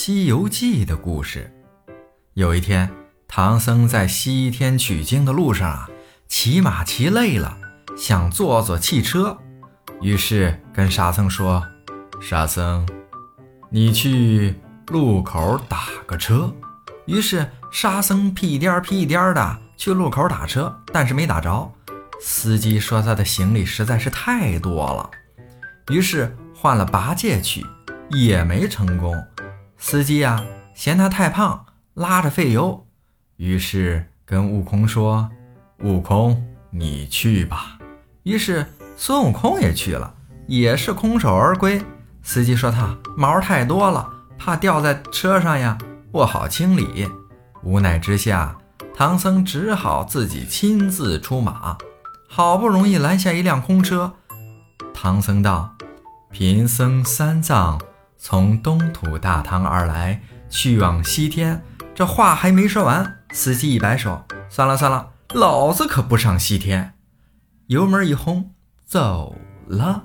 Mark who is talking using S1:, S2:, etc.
S1: 西游记》的故事。有一天，唐僧在西天取经的路上啊，骑马骑累了，想坐坐汽车，于是跟沙僧说：“沙僧，你去路口打个车。”于是沙僧屁颠儿屁颠儿的去路口打车，但是没打着。司机说他的行李实在是太多了，于是换了八戒去，也没成功。司机呀嫌他太胖，拉着费油，于是跟悟空说：“悟空，你去吧。”于是孙悟空也去了，也是空手而归。司机说他毛太多了，怕掉在车上呀。不好清理，无奈之下，唐僧只好自己亲自出马。好不容易拦下一辆空车，唐僧道：“贫僧三藏从东土大唐而来，去往西天。”这话还没说完，司机一摆手：“算了算了，老子可不上西天！”油门一轰，走了。